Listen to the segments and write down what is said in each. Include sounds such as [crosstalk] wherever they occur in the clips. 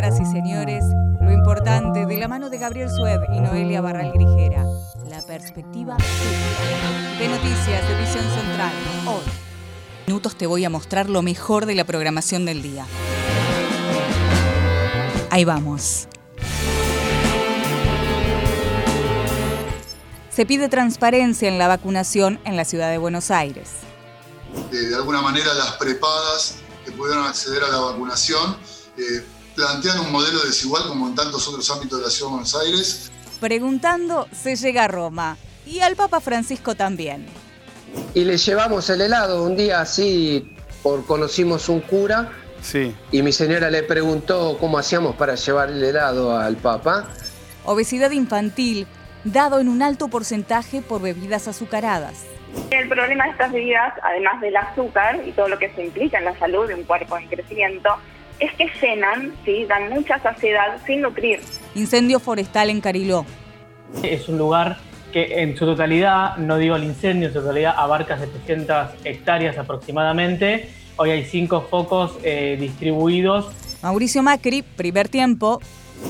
Señoras y señores, lo importante de la mano de Gabriel Sued y Noelia Barral Grijera, la perspectiva de Noticias de Visión Central. Hoy, minutos te voy a mostrar lo mejor de la programación del día. Ahí vamos. Se pide transparencia en la vacunación en la ciudad de Buenos Aires. De, alguna manera las prepadas que pudieron acceder a la vacunación eh, plantean un modelo desigual como en tantos otros ámbitos de la ciudad de Buenos Aires. Preguntando se llega a Roma y al Papa Francisco también. Y le llevamos el helado un día así, por conocimos un cura. Sí. Y mi señora le preguntó cómo hacíamos para llevar el helado al Papa. Obesidad infantil, dado en un alto porcentaje por bebidas azucaradas. El problema de estas bebidas, además del azúcar y todo lo que se implica en la salud de un cuerpo en crecimiento, es que llenan, ¿sí? dan mucha saciedad sin nutrir. Incendio forestal en Cariló. Es un lugar que en su totalidad, no digo el incendio, en su totalidad abarca 700 hectáreas aproximadamente. Hoy hay cinco focos eh, distribuidos. Mauricio Macri, primer tiempo.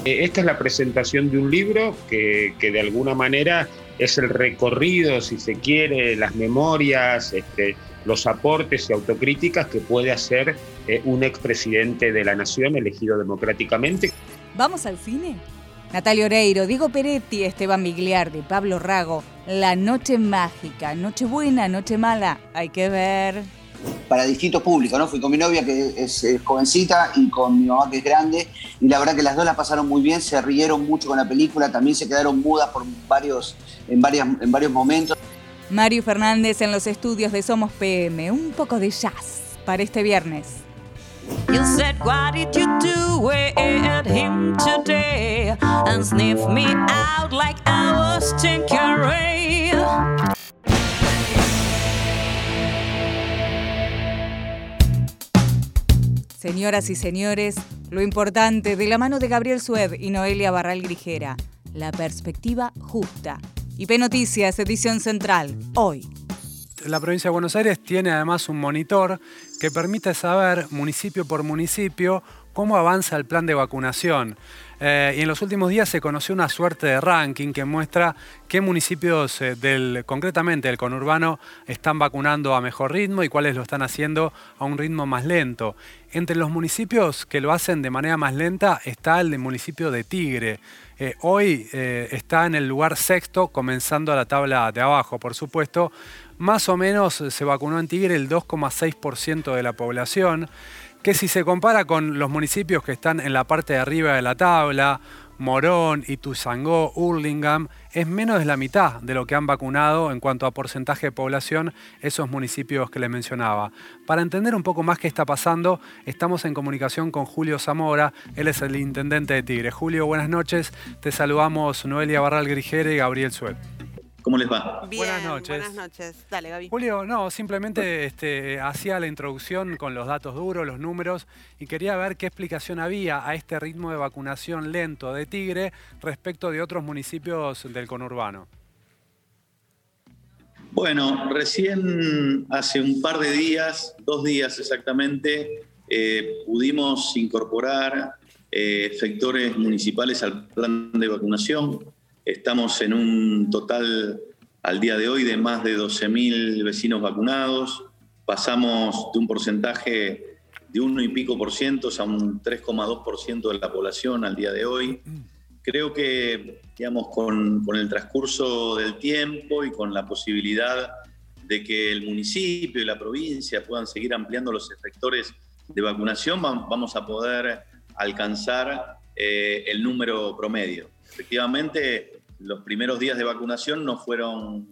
Eh, esta es la presentación de un libro que, que de alguna manera es el recorrido, si se quiere, las memorias, este, los aportes y autocríticas que puede hacer eh, un expresidente de la nación elegido democráticamente. ¿Vamos al cine? Natalia Oreiro, Diego Peretti, Esteban Migliardi, Pablo Rago, La Noche Mágica, Noche Buena, Noche Mala, hay que ver. Para distintos públicos, ¿no? Fui con mi novia que es eh, jovencita y con mi mamá que es grande y la verdad que las dos la pasaron muy bien, se rieron mucho con la película, también se quedaron mudas por varios, en, varias, en varios momentos. Mario Fernández en los estudios de Somos PM, un poco de jazz para este viernes. You said, Why did you do it him today? And sniff me out like I was. Señoras y señores, lo importante de la mano de Gabriel Sued y Noelia Barral Grijera, la perspectiva justa. IP Noticias, edición central, hoy. La provincia de Buenos Aires tiene además un monitor que permite saber, municipio por municipio, cómo avanza el plan de vacunación. Eh, y en los últimos días se conoció una suerte de ranking que muestra qué municipios eh, del, concretamente del conurbano están vacunando a mejor ritmo y cuáles lo están haciendo a un ritmo más lento. Entre los municipios que lo hacen de manera más lenta está el municipio de Tigre. Eh, hoy eh, está en el lugar sexto, comenzando la tabla de abajo, por supuesto. Más o menos se vacunó en Tigre el 2,6% de la población que si se compara con los municipios que están en la parte de arriba de la tabla, Morón, Ituzangó, Hurlingham, es menos de la mitad de lo que han vacunado en cuanto a porcentaje de población esos municipios que les mencionaba. Para entender un poco más qué está pasando, estamos en comunicación con Julio Zamora, él es el intendente de Tigre. Julio, buenas noches, te saludamos Noelia Barral Grigere y Gabriel Suet. ¿Cómo les va? Bien, buenas noches. Buenas noches. Dale, Gaby. Julio, no, simplemente este, hacía la introducción con los datos duros, los números, y quería ver qué explicación había a este ritmo de vacunación lento de Tigre respecto de otros municipios del conurbano. Bueno, recién hace un par de días, dos días exactamente, eh, pudimos incorporar eh, efectores municipales al plan de vacunación. Estamos en un total al día de hoy de más de 12.000 vecinos vacunados. Pasamos de un porcentaje de uno y pico por ciento a un 3,2 por ciento de la población al día de hoy. Creo que, digamos, con, el transcurso del tiempo y con la posibilidad de que el municipio y la provincia puedan seguir ampliando los efectores de vacunación, vamos a poder alcanzar eh, el número promedio. Efectivamente, los primeros días de vacunación no fueron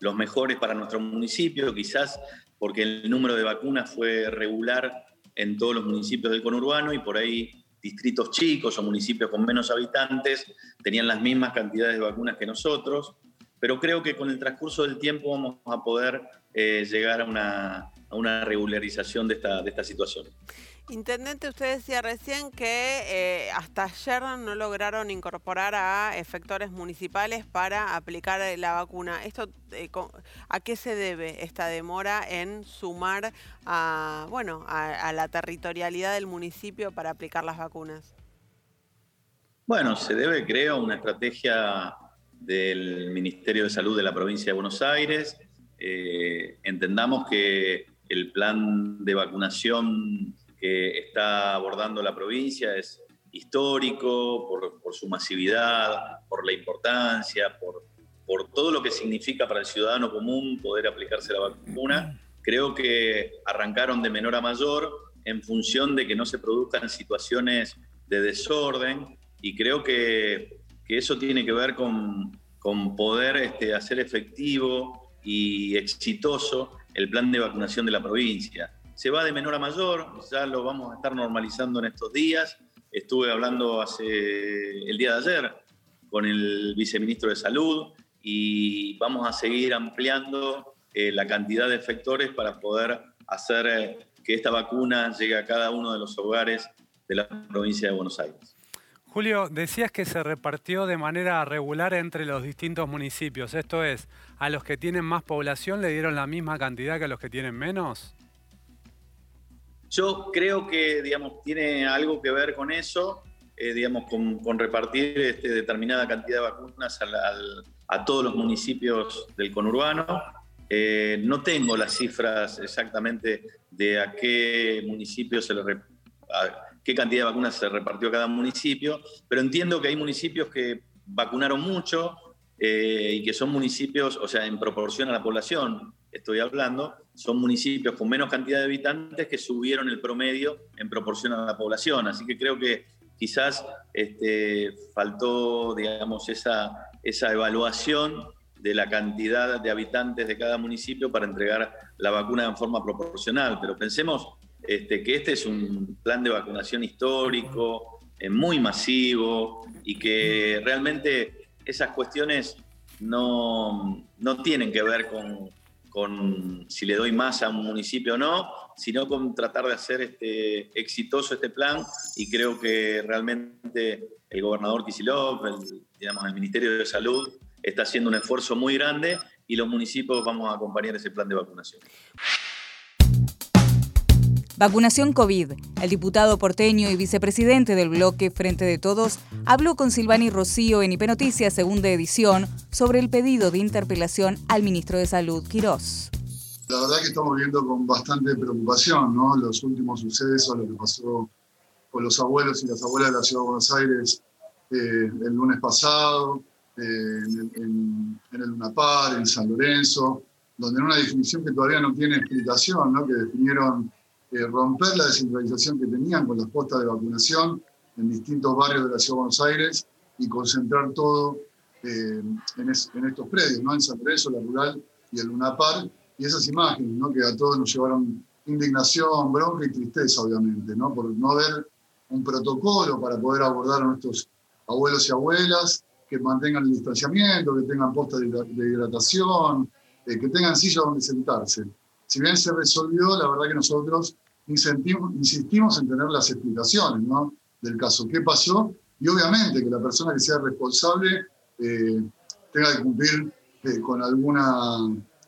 los mejores para nuestro municipio, quizás porque el número de vacunas fue regular en todos los municipios del conurbano y por ahí distritos chicos o municipios con menos habitantes tenían las mismas cantidades de vacunas que nosotros, pero creo que con el transcurso del tiempo vamos a poder eh, llegar a una, a una regularización de esta, de esta situación. Intendente, usted decía recién que eh, hasta ayer no lograron incorporar a efectores municipales para aplicar la vacuna. ¿Esto eh, a qué se debe esta demora en sumar a, bueno, a, a, la territorialidad del municipio para aplicar las vacunas? Bueno, se debe, creo, una estrategia del Ministerio de Salud de la provincia de Buenos Aires. Eh, entendamos que el plan de vacunación está abordando la provincia es histórico por, su masividad, por la importancia, por, todo lo que significa para el ciudadano común poder aplicarse la vacuna. Creo que arrancaron de menor a mayor en función de que no se produzcan situaciones de desorden y creo que, eso tiene que ver con, con poder este, hacer efectivo y exitoso el plan de vacunación de la provincia. Se va de menor a mayor, ya lo vamos a estar normalizando en estos días. Estuve hablando hace el día de ayer con el viceministro de Salud y vamos a seguir ampliando eh, la cantidad de efectores para poder hacer eh, que esta vacuna llegue a cada uno de los hogares de la provincia de Buenos Aires. Julio, decías que se repartió de manera regular entre los distintos municipios. Esto es, ¿a los que tienen más población le dieron la misma cantidad que a los que tienen menos? Yo creo que, digamos, tiene algo que ver con eso, eh, digamos, con, repartir este, determinada cantidad de vacunas a todos los municipios del conurbano. Eh, no tengo las cifras exactamente de a qué municipio se le qué cantidad de vacunas se repartió a cada municipio, pero entiendo que hay municipios que vacunaron mucho eh, y que son municipios, o sea, en proporción a la población, estoy hablando, son municipios con menos cantidad de habitantes que subieron el promedio en proporción a la población. Así que creo que quizás este, faltó, digamos, esa, esa evaluación de la cantidad de habitantes de cada municipio para entregar la vacuna en forma proporcional. Pero pensemos este, que este es un plan de vacunación histórico, eh, muy masivo y que realmente esas cuestiones no, no tienen que ver con, con, si le doy más a un municipio o no, sino con tratar de hacer este, exitoso este plan y creo que realmente el gobernador Kisilov, el, digamos, el Ministerio de Salud está haciendo un esfuerzo muy grande y los municipios vamos a acompañar ese plan de vacunación. Vacunación COVID. El diputado porteño y vicepresidente del bloque Frente de Todos habló con Silvani Rocío en IP Noticias, segunda edición, sobre el pedido de interpelación al ministro de Salud, Quirós. La verdad que estamos viendo con bastante preocupación ¿no? los últimos sucesos, lo que pasó con los abuelos y las abuelas de la Ciudad de Buenos Aires eh, el lunes pasado, eh, en, el UNAPAR, en San Lorenzo, donde en una definición que todavía no tiene explicación, ¿no? que definieron eh, romper la descentralización que tenían con las postas de vacunación en distintos barrios de la Ciudad de Buenos Aires y concentrar todo eh, en, estos predios, ¿no? en San Lorenzo, la Rural y el UNAPAR, y esas imágenes ¿no? que a todos nos llevaron indignación, bronca y tristeza, obviamente, ¿no? por no haber un protocolo para poder abordar a nuestros abuelos y abuelas, que mantengan el distanciamiento, que tengan postas de, hidratación, eh, que tengan sillas donde sentarse. Si bien se resolvió, la verdad que nosotros insistimos en tener las explicaciones del caso, qué pasó, y obviamente que la persona que sea responsable eh, tenga que cumplir eh, con alguna,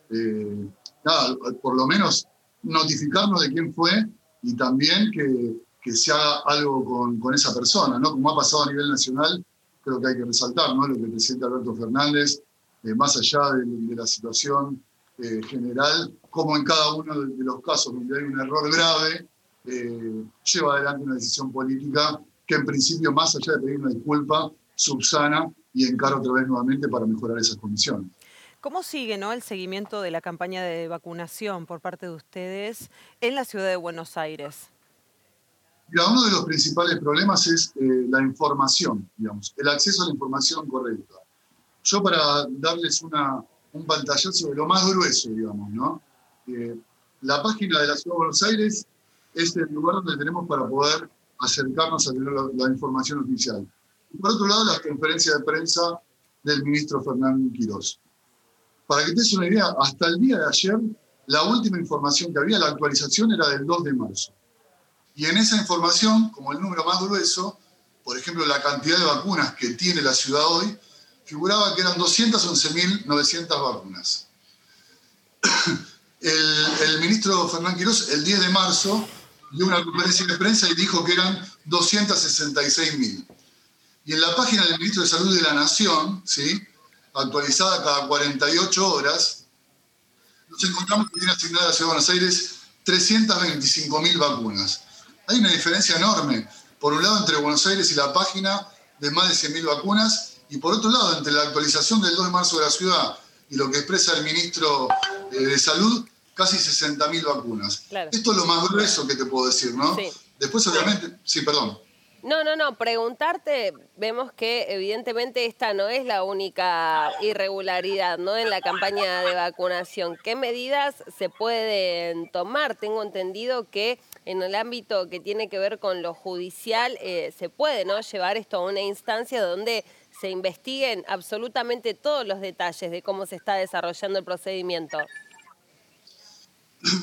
eh, nada, por lo menos notificarnos de quién fue y también que, que se haga algo con, con, esa persona, ¿no? Como ha pasado a nivel nacional, creo que hay que resaltar, ¿no? Lo que el presidente Alberto Fernández, más allá de, de, la situación general, como en cada uno de los casos donde hay un error grave, eh, lleva adelante una decisión política que en principio, más allá de pedir una disculpa, subsana y encara otra vez nuevamente para mejorar esas condiciones. ¿Cómo sigue ¿no? el seguimiento de la campaña de vacunación por parte de ustedes en la ciudad de Buenos Aires? Mira, uno de los principales problemas es eh, la información, digamos, el acceso a la información correcta. Yo para darles una, un pantallazo de lo más grueso, digamos, ¿no? La página de la Ciudad de Buenos Aires es el lugar donde tenemos para poder acercarnos a tener la, información oficial. Y por otro lado, la conferencia de prensa del ministro Fernando Quirós. Para que te des una idea, hasta el día de ayer, la última información que había, la actualización era del 2 de marzo. Y en esa información, como el número más grueso, por ejemplo, la cantidad de vacunas que tiene la ciudad hoy, figuraba que eran 211.900 vacunas. El, ministro Fernán Quirós el 10 de marzo dio una conferencia de prensa y dijo que eran 266 mil. Y en la página del Ministro de Salud de la Nación, ¿sí? actualizada cada 48 horas, nos encontramos que tiene asignada a Ciudad de Buenos Aires 325.000 vacunas. Hay una diferencia enorme, por un lado, entre Buenos Aires y la página de más de 100.000 vacunas, y por otro lado, entre la actualización del 2 de marzo de la ciudad y lo que expresa el ministro de Salud, casi 60.000 vacunas. Claro. Esto es lo más grueso que te puedo decir, ¿no? Sí. Después, obviamente, sí, perdón. No, no, no, preguntarte, vemos que evidentemente esta no es la única irregularidad, ¿no? En la campaña de vacunación. ¿Qué medidas se pueden tomar? Tengo entendido que en el ámbito que tiene que ver con lo judicial eh, se puede, ¿no? Llevar esto a una instancia donde se investiguen absolutamente todos los detalles de cómo se está desarrollando el procedimiento.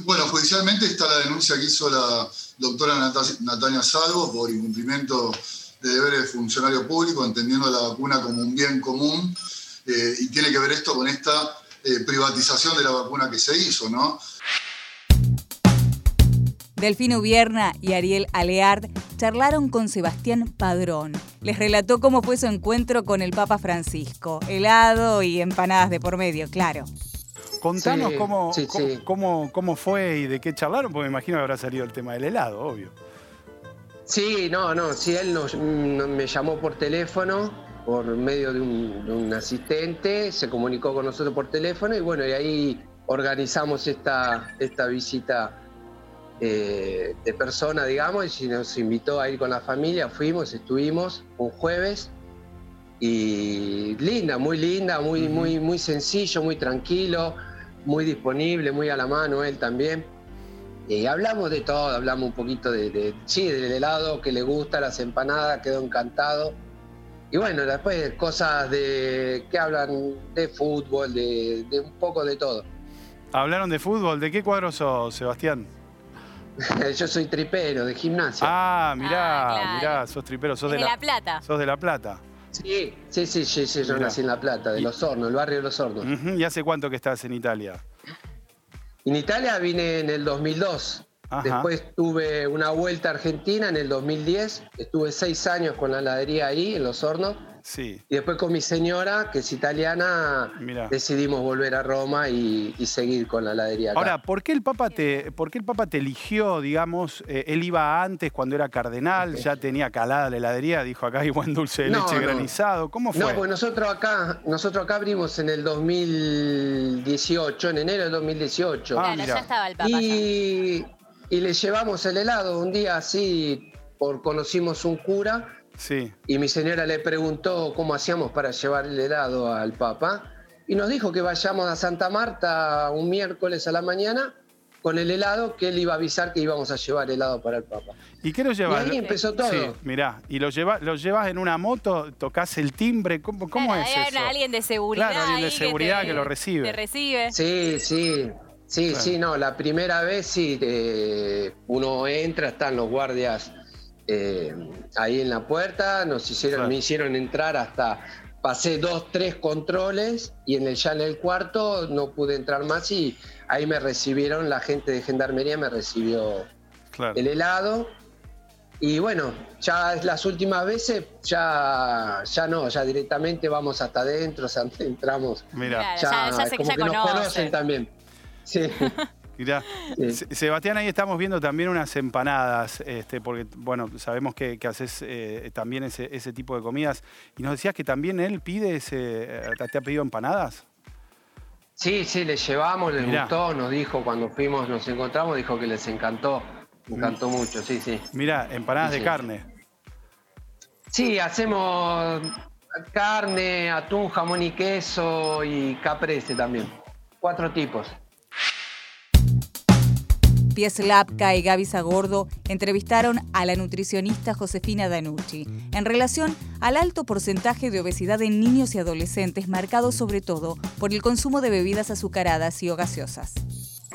Bueno, judicialmente está la denuncia que hizo la doctora Nata- Natalia Salvo por incumplimiento de deberes de funcionario público, entendiendo la vacuna como un bien común, eh, y tiene que ver esto con esta eh, privatización de la vacuna que se hizo, ¿no? Delfino Ubierna y Ariel Aleard charlaron con Sebastián Padrón. Les relató cómo fue su encuentro con el Papa Francisco. Helado y empanadas de por medio, claro. Contanos Sí, cómo, sí, cómo, sí. cómo- cómo fue y de qué charlaron, porque me imagino que habrá salido el tema del helado, obvio. Sí, no, no, sí, él nos, me llamó por teléfono, por medio de un, de un asistente, se comunicó con nosotros por teléfono y bueno, y ahí organizamos esta, esta visita eh, de persona, digamos, y nos invitó a ir con la familia, fuimos, estuvimos un jueves y linda, muy linda, muy, muy, muy sencillo, muy tranquilo, muy disponible, muy a la mano él también. Y hablamos de todo, hablamos un poquito de, de- sí, del helado que le gusta, las empanadas, quedó encantado. Y bueno, después cosas de que hablan de fútbol, de, de un poco de todo. Hablaron de fútbol, ¿de qué cuadro sos, Sebastián? [laughs] Yo soy tripero de gimnasia. Ah, mirá, Ah, claro. mirá, sos tripero, sos de de, La la, Plata. sos de La Plata. Sí, sí, sí, sí, sí, yo Mirá. nací en La Plata, de Y- Los Hornos, el barrio de Los Hornos. ¿Y hace cuánto que estás en Italia? En Italia vine en el 2002. Ajá. Después tuve una vuelta a Argentina en el 2010. Estuve seis años con la heladería ahí, en Los Hornos. Sí, Y después con mi señora, que es italiana, Mirá. decidimos volver a Roma y, y seguir con la heladería acá. Ahora, ¿por qué el Papa te, por qué el Papa te eligió, digamos? eh, él iba antes cuando era cardenal, ya tenía calada la heladería, dijo acá hay buen dulce de No, leche no. granizado. ¿Cómo No, fue? pues nosotros acá, nosotros acá abrimos en el 2018, en enero del 2018. Ah, claro, ya estaba el Papa. y, y le llevamos el helado un día así, por conocimos un cura, Sí, y mi señora le preguntó cómo hacíamos para llevar el helado al Papa, y nos dijo que vayamos a Santa Marta un miércoles a la mañana con el helado, que él iba a avisar que íbamos a llevar helado para el Papa. ¿y qué lo Y llevas? ahí empezó todo. Sí, mirá, y lo, lleva, lo llevas en una moto, tocas el timbre, ¿cómo, cómo Claro, es haber eso? alguien de seguridad. Claro, alguien de seguridad te- que lo recibe. Te recibe. Sí, sí, sí, Claro. sí, no, la primera vez sí, eh, uno entra, están los guardias eh, ahí en la puerta, nos hicieron, Claro. me hicieron entrar hasta, pasé dos, tres controles y en el, ya en el cuarto no pude entrar más y ahí me recibieron, la gente de gendarmería me recibió Claro. el helado. Y bueno, ya las últimas veces ya, ya no, ya directamente vamos hasta adentro, [laughs] o sea, entramos Claro, ya, ya- como ya que nos conocen. conocen también. Sí. [laughs] mirá. Sí. Se- Sebastián, ahí estamos viendo también unas empanadas, este, porque bueno, sabemos que, que haces eh, también ese, ese tipo de comidas. Y nos decías que también él pide ese, eh, te ha pedido empanadas. Sí, sí, les llevamos, les Mirá. gustó, nos dijo cuando fuimos, nos encontramos, dijo que les encantó, encantó mucho, sí, sí. Mirá, empanadas Sí, de sí. carne. Sí, hacemos carne, atún, jamón y queso y caprese también. Cuatro tipos. Pies Lapka y Gaby Sagordo entrevistaron a la nutricionista Josefina Danucci en relación al alto porcentaje de obesidad en niños y adolescentes marcado sobre todo por el consumo de bebidas azucaradas y o gaseosas.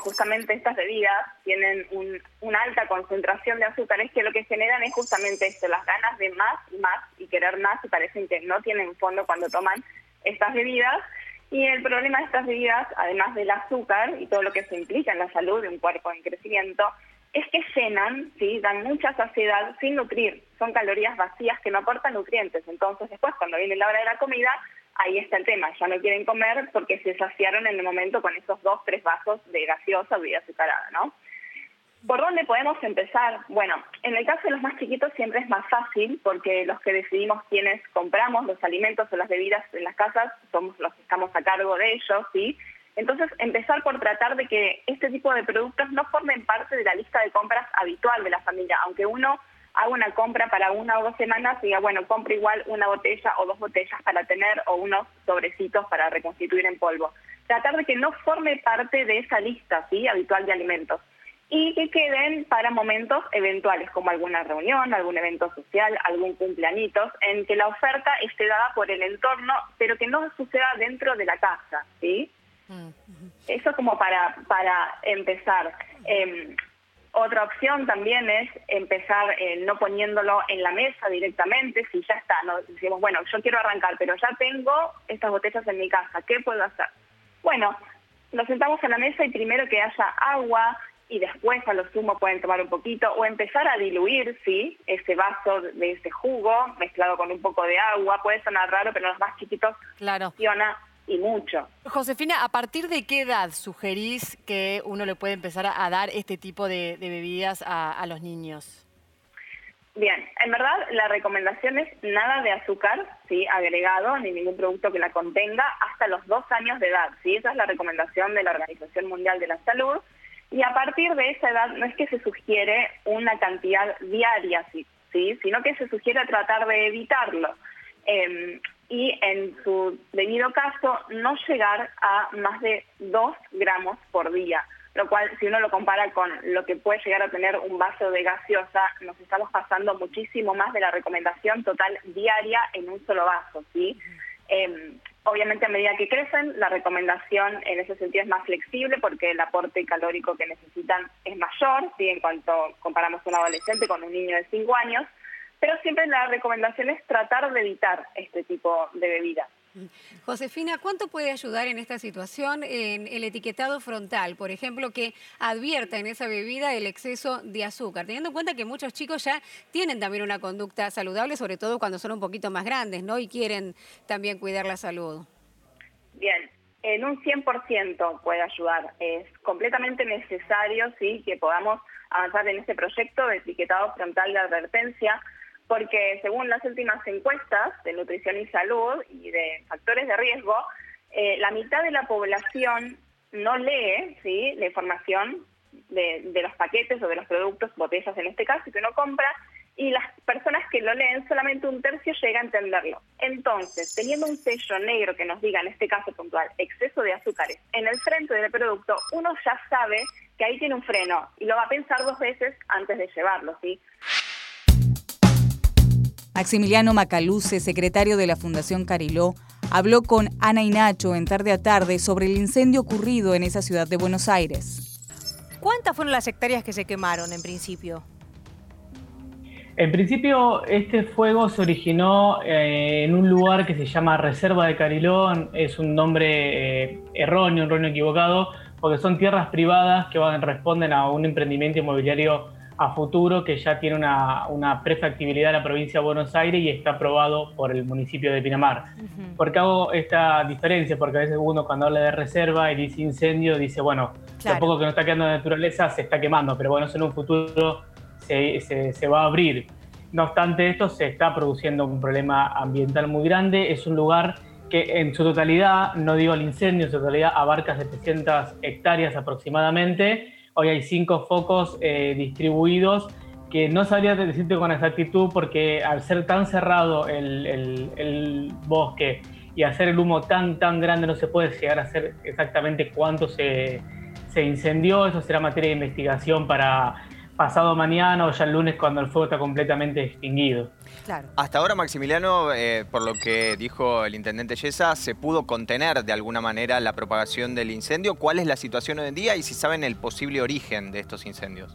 justamente estas bebidas tienen un- una alta concentración de azúcares que lo que generan es justamente esto, las ganas de más y más y querer más y parecen que no tienen fondo cuando toman estas bebidas. Y el problema de estas bebidas, además del azúcar y todo lo que se implica en la salud de un cuerpo en crecimiento, es que llenan, ¿sí? dan mucha saciedad sin nutrir. Son calorías vacías que no aportan nutrientes. Entonces después, cuando viene la hora de la comida, ahí está el tema. Ya no quieren comer porque se saciaron en el momento con esos dos, tres vasos de gaseosa o de azucarada, ¿no? ¿Por dónde podemos empezar? Bueno, en el caso de los más chiquitos siempre es más fácil porque los que decidimos quiénes compramos los alimentos o las bebidas en las casas somos los que estamos a cargo de ellos, ¿sí? Entonces, empezar por tratar de que este tipo de productos no formen parte de la lista de compras habitual de la familia, aunque uno haga una compra para una o dos semanas y diga, bueno, compro igual una botella o dos botellas para tener o unos sobrecitos para reconstituir en polvo. Tratar de que no forme parte de esa lista, ¿sí? Habitual de alimentos y que queden para momentos eventuales, como alguna reunión, algún evento social, algún cumpleañitos, en que la oferta esté dada por el entorno, pero que no suceda dentro de la casa, ¿sí? Eso como para, para empezar. Em, otra opción también es empezar eh, no poniéndolo en la mesa directamente, si ya está, ¿no? decimos, bueno, yo quiero arrancar, pero ya tengo estas botellas en mi casa, ¿qué puedo hacer? Bueno, nos sentamos en la mesa y primero que haya agua, y después a lo sumo pueden tomar un poquito o empezar a diluir, sí, ese vaso de ese jugo mezclado con un poco de agua. Puede sonar raro, pero los más chiquitos claro. funciona y mucho. Josefina, ¿a partir de qué edad sugerís que uno le puede empezar a dar este tipo de, bebidas a, los niños? Bien, en verdad la recomendación es nada de azúcar, sí, agregado, ni ningún producto que la contenga hasta los dos años de edad, sí, esa es la recomendación de la Organización Mundial de la Salud y a partir de esa edad no es que se sugiere una cantidad diaria, ¿sí? sino que se sugiere tratar de evitarlo. Em, y en su debido caso no llegar a más de 2 gramos por día, lo cual si uno lo compara con lo que puede llegar a tener un vaso de gaseosa, nos estamos pasando muchísimo más de la recomendación total diaria en un solo vaso. ¿sí? Obviamente a medida que crecen, la recomendación en ese sentido es más flexible porque el aporte calórico que necesitan es mayor, ¿sí? en cuanto comparamos un adolescente con un niño de 5 años, pero siempre la recomendación es tratar de evitar este tipo de bebidas. [laughs] Josefina, ¿cuánto puede ayudar en esta situación en el etiquetado frontal? Por ejemplo, que advierta en esa bebida el exceso de azúcar, teniendo en cuenta que muchos chicos ya tienen también una conducta saludable, sobre todo cuando son un poquito más grandes, ¿no? Y quieren también cuidar la salud. Bien, en un 100% puede ayudar. Es completamente necesario, sí, que podamos avanzar en este proyecto de etiquetado frontal de advertencia porque según las últimas encuestas de nutrición y salud y de factores de riesgo, eh, la mitad de la población no lee ¿sí? la información de, los paquetes o de los productos, botellas en este caso, que uno compra, y las personas que lo leen, solamente un tercio llega a entenderlo. Entonces, teniendo un sello negro que nos diga, en este caso puntual, exceso de azúcares, en el frente del producto, uno ya sabe que ahí tiene un freno y lo va a pensar dos veces antes de llevarlo, ¿sí? Maximiliano Macaluce, secretario de la Fundación Cariló, habló con Ana y Nacho en tarde a tarde sobre el incendio ocurrido en esa ciudad de Buenos Aires. ¿Cuántas fueron las hectáreas que se quemaron en principio? En principio, este fuego se originó eh, en un lugar que se llama Reserva de Cariló. Es un nombre eh, erróneo, un erróneo equivocado, porque son tierras privadas que responden a un emprendimiento inmobiliario a futuro que ya tiene una, una prefactibilidad en la provincia de Buenos Aires y está aprobado por el municipio de Pinamar. ¿Por qué hago esta diferencia? Porque a veces uno cuando habla de reserva y dice incendio, dice, bueno, tampoco que no está quedando de naturaleza se está quemando, pero bueno, eso en un futuro se, se, se va a abrir. No obstante esto, se está produciendo un problema ambiental muy grande. Es un lugar que en su totalidad, no digo el incendio, en su totalidad abarca 700 hectáreas aproximadamente Hoy hay cinco focos eh, distribuidos que no sabría decirte con exactitud porque al ser tan cerrado el, bosque y hacer el humo tan, tan grande no se puede llegar a saber exactamente cuánto se, se incendió. Eso será materia de investigación para pasado mañana o ya el lunes cuando el fuego está completamente extinguido. Hasta ahora, Maximiliano, eh, por lo que dijo el intendente Yesa, se pudo contener de alguna manera la propagación del incendio. ¿Cuál es la situación hoy en día y si saben el posible origen de estos incendios?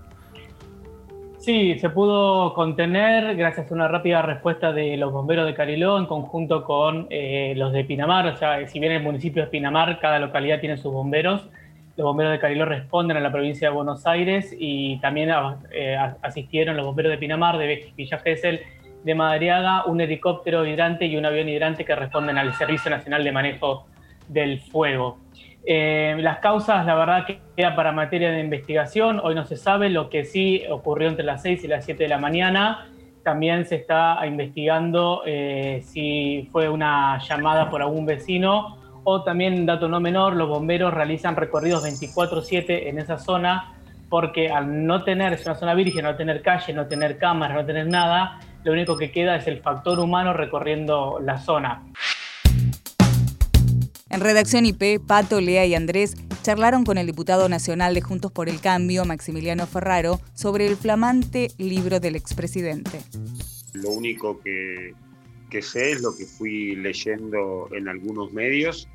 Sí, se pudo contener gracias a una rápida respuesta de los bomberos de Cariló en conjunto con eh, los de Pinamar. O sea, si bien el municipio es Pinamar, cada localidad tiene sus bomberos los bomberos de Cariló responden a la provincia de Buenos Aires y también eh, asistieron los bomberos de Pinamar, de Villa Gesell, de Madariaga, un helicóptero hidrante y un avión hidrante que responden al Servicio Nacional de Manejo del Fuego. Eh, las causas, la verdad, que queda para materia de investigación. Hoy no se sabe. Lo que sí ocurrió entre las 6 y las 7 de la mañana. También se está investigando eh, si fue una llamada por algún vecino o también, dato no menor, los bomberos realizan recorridos 24/7 en esa zona porque al no tener, es una zona virgen, no tener calle, no tener cámaras, no tener nada, lo único que queda es el factor humano recorriendo la zona. En Redacción IP, Pato, Lea y Andrés charlaron con el diputado nacional de Juntos por el Cambio, Maximiliano Ferraro, sobre el flamante libro del expresidente. Lo único que, sé es lo que fui leyendo en algunos medios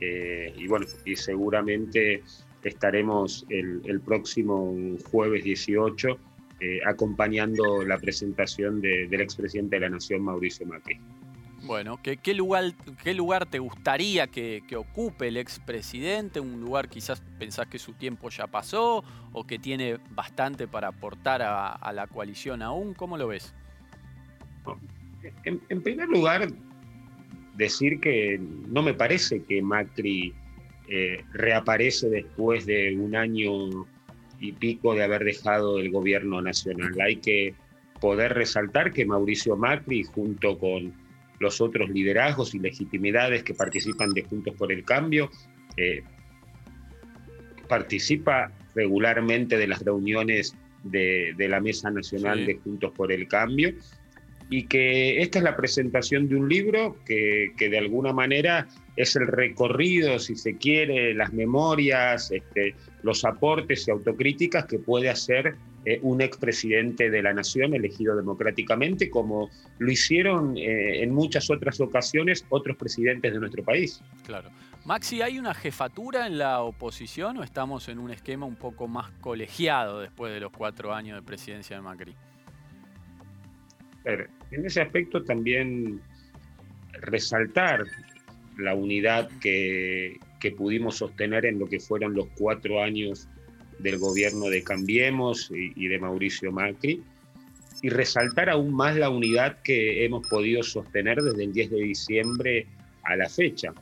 eh, y bueno, y seguramente estaremos el, próximo jueves 18 eh, acompañando la presentación del expresidente de la Nación, Mauricio Macri. Bueno, ¿qué, qué, lugar, qué lugar te gustaría que, ocupe el expresidente? ¿Un lugar quizás pensás que su tiempo ya pasó o que tiene bastante para aportar a, la coalición aún? ¿Cómo lo ves? En, primer lugar, decir que no me parece que Macri eh, reaparece después de un año y pico de haber dejado el gobierno nacional. Hay que poder resaltar que Mauricio Macri, junto con los otros liderazgos y legitimidades que participan de Juntos por el Cambio. Eh, participa regularmente de las reuniones de, la Mesa Nacional de Juntos por el Cambio y que esta es la presentación de un libro que, que, de alguna manera es el recorrido, si se quiere, las memorias, este, los aportes y autocríticas que puede hacer eh, un expresidente de la nación elegido democráticamente, como lo hicieron eh, en muchas otras ocasiones otros presidentes de nuestro país. Claro. Maxi, ¿hay una jefatura en la oposición o estamos en un esquema un poco más colegiado después de los cuatro años de presidencia de Macri? En ese aspecto también resaltar la unidad que, que pudimos sostener en lo que fueron los cuatro años del gobierno de Cambiemos y, de Mauricio Macri, y resaltar aún más la unidad que hemos podido sostener desde el 10 de diciembre a la fecha.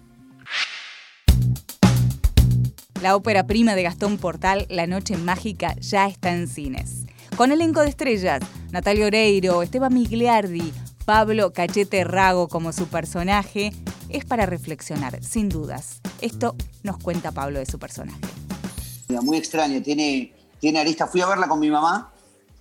La ópera prima de Gastón Portal, La Noche Mágica, ya está en cines. Con elenco de estrellas, Natalia Oreiro, Esteban Migliardi, Pablo Cachete Rago como su personaje, es para reflexionar, sin dudas. Esto nos cuenta Pablo de su personaje muy extraña, tiene, tiene arista. Fui a verla con mi mamá,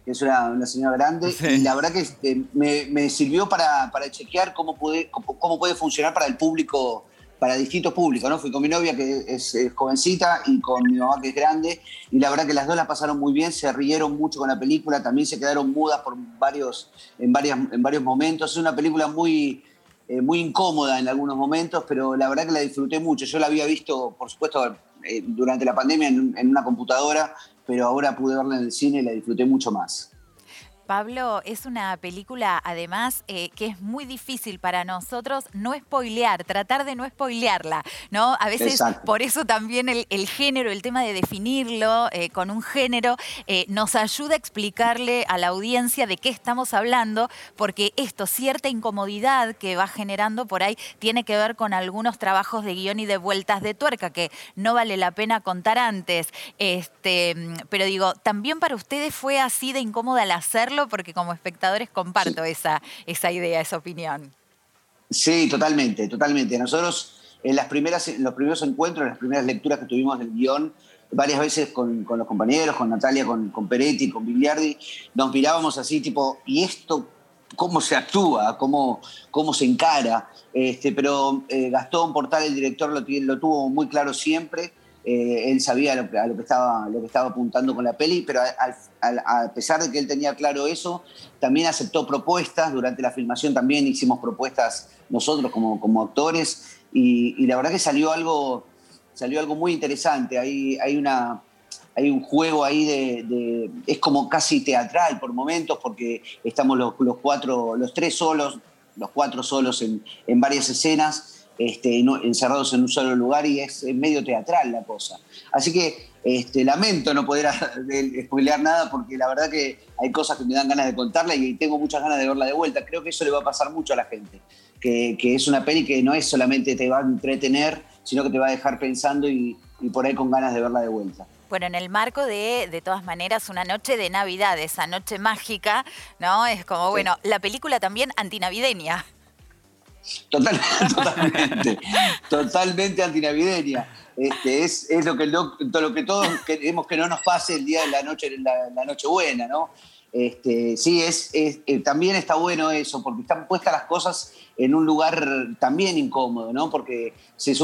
que es una, señora grande, y la verdad que este, me, sirvió para, chequear cómo puede, cómo, puede funcionar para el público, para distintos públicos, ¿no? Fui con mi novia, que es, jovencita, y con mi mamá, que es grande, y la verdad que las dos la pasaron muy bien, se rieron mucho con la película, también se quedaron mudas por varios, en, varias, en varios momentos. Es una película muy, eh, muy incómoda en algunos momentos, pero la verdad que la disfruté mucho. Yo la había visto, por supuesto, eh, durante la pandemia en, en, una computadora, pero ahora pude verla en el cine y la disfruté mucho más. Pablo, es una película además eh, que es muy difícil para nosotros no spoilear, tratar de no spoilearla, ¿no? A veces por eso también el, género, el tema de definirlo eh, con un género, eh, nos ayuda a explicarle a la audiencia de qué estamos hablando, porque esto, cierta incomodidad que va generando por ahí, tiene que ver con algunos trabajos de guion y de vueltas de tuerca que no vale la pena contar antes. Este, pero digo, también para ustedes fue así de incómoda al hacerlo porque como espectadores comparto esa, esa idea, esa opinión. Sí, totalmente, totalmente. Nosotros en las primeras, los primeros encuentros, en las primeras lecturas que tuvimos del guion, varias veces con, los compañeros, con Natalia, con, con Peretti, con Biliardi, nos mirábamos así, tipo, ¿y esto cómo se actúa, cómo, cómo se encara? Este, pero eh, Gastón Portal, el director, lo, lo tuvo muy claro siempre eh, él sabía lo, a lo que, estaba, lo que estaba apuntando con la peli, pero a, pesar de que él tenía claro eso, también aceptó propuestas. Durante la filmación también hicimos propuestas nosotros como, como actores y, la verdad que salió algo, salió algo muy interesante. Hay, hay, una, hay un juego ahí de, Es como casi teatral por momentos porque estamos los, los cuatro, los tres solos, los cuatro solos en, en varias escenas este, encerrados en un solo lugar y es medio teatral la cosa. Así que este, lamento no poder [laughs] spoilear nada porque la verdad que hay cosas que me dan ganas de contarla y tengo muchas ganas de verla de vuelta. Creo que eso le va a pasar mucho a la gente, que, es una peli que no es solamente te va a entretener, sino que te va a dejar pensando y, por ahí con ganas de verla de vuelta. Bueno, en el marco de, de todas maneras, una noche de Navidad, esa noche mágica, ¿no? Es como, bueno, la película también antinavideña. [laughs] totalmente, totalmente antinavideña. Este, es, es lo, que, lo, lo, que todos queremos que no nos pase el día de la noche, la, noche buena, ¿no? Este, sí, es, eh, también está bueno eso, porque están puestas las cosas en un lugar también incómodo, ¿no? Porque se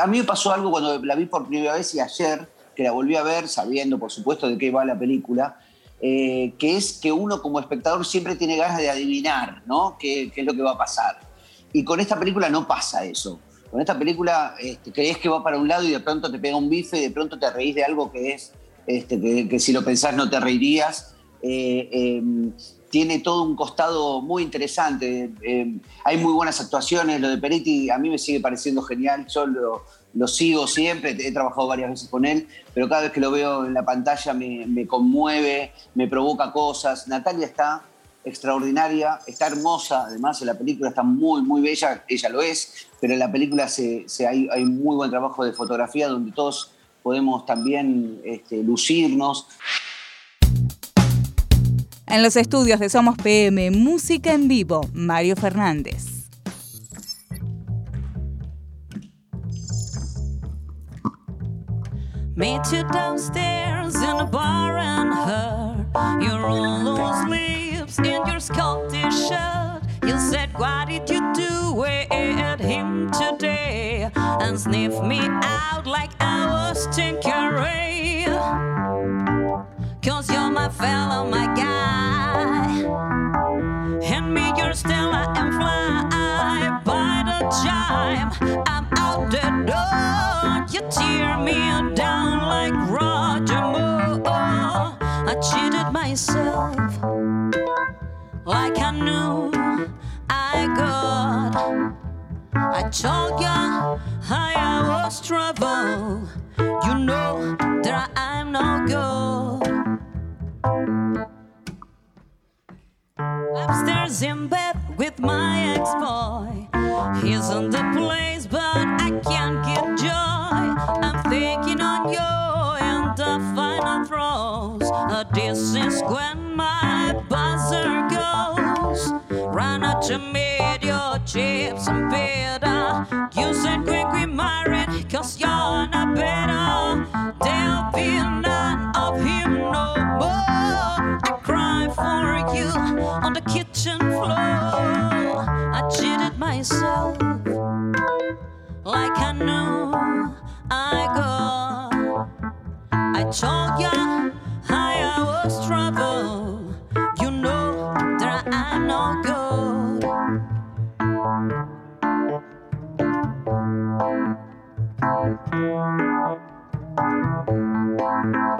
a mí me pasó algo cuando la vi por primera vez y ayer, que la volví a ver, sabiendo por supuesto de qué va la película, eh, que es que uno como espectador siempre tiene ganas de adivinar, ¿no? qué es lo que va a pasar. Y con esta película no pasa eso. Con esta película este, crees que va para un lado y de pronto te pega un bife y de pronto te reís de algo que es, este, que, si lo pensás no te reirías. Eh, em, tiene todo un costado muy interesante. Em, hay muy buenas actuaciones. Lo de Peretti a mí me sigue pareciendo genial. Yo lo, sigo siempre. He trabajado varias veces con él, pero cada vez que lo veo en la pantalla me conmueve, me provoca cosas. Natalia está extraordinaria, está hermosa, además la película está muy, muy bella, ella lo es, pero en la película se, hay, hay, muy buen trabajo de fotografía donde todos podemos también este, lucirnos. En los estudios de Somos PM, música en vivo, Mario Fernández. Meet you downstairs in a bar and her. You're all in your Scottish shirt. You said, What did you do at him today? And sniff me out like I was Tinkeray. Cause you're my fellow, my guy. Hand me your Stella and fly by the chime. I'm out the door. You tear me down like Roger Moore. I cheated myself like I knew I got. I told ya I was trouble. You know that I'm no good. Upstairs in bed with my ex-boy. He's on the place, but I can't get joy. To meet your chips and bitter. You said quick we married, cause you're not better. There'll be none of him no more. I cry for you on the kitchen floor. I cheated myself like I knew I got. I told ya I was trouble. Thank you.